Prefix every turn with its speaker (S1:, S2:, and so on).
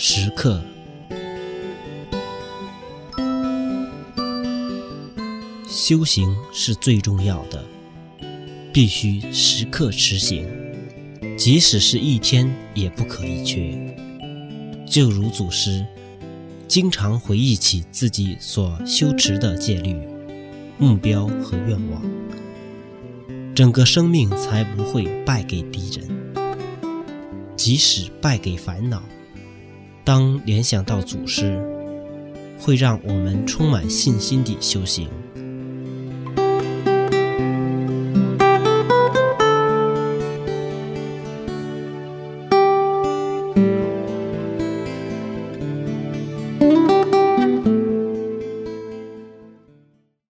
S1: 时刻。修行是最重要的，必须时刻持行，即使是一天也不可以缺。就如祖师经常回忆起自己所修持的戒律、目标和愿望，整个生命才不会败给敌人。即使败给烦恼，当联想到祖师，会让我们充满信心地修行。